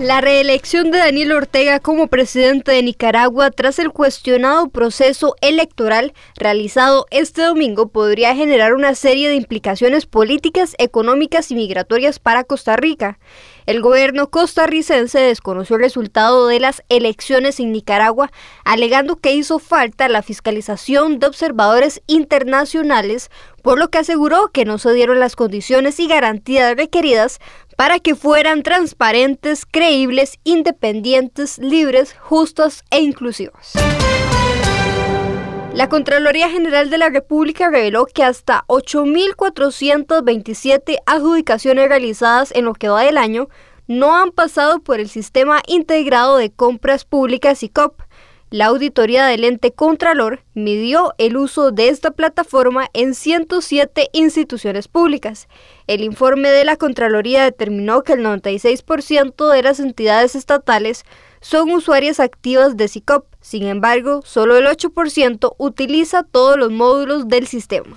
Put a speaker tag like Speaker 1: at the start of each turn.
Speaker 1: La reelección de Daniel Ortega como presidente de Nicaragua tras el cuestionado proceso electoral realizado este domingo podría generar una serie de implicaciones políticas, económicas y migratorias para Costa Rica. El gobierno costarricense desconoció el resultado de las elecciones en Nicaragua, alegando que hizo falta la fiscalización de observadores internacionales, por lo que aseguró que no se dieron las condiciones y garantías requeridas para que fueran transparentes, creíbles, independientes, libres, justos e inclusivos. La Contraloría General de la República reveló que hasta 8.427 adjudicaciones realizadas en lo que va del año no han pasado por el Sistema Integrado de Compras Públicas ICOP, la auditoría del ente Contralor midió el uso de esta plataforma en 107 instituciones públicas. El informe de la Contraloría determinó que el 96% de las entidades estatales son usuarias activas de SICOP, sin embargo, solo el 8% utiliza todos los módulos del sistema.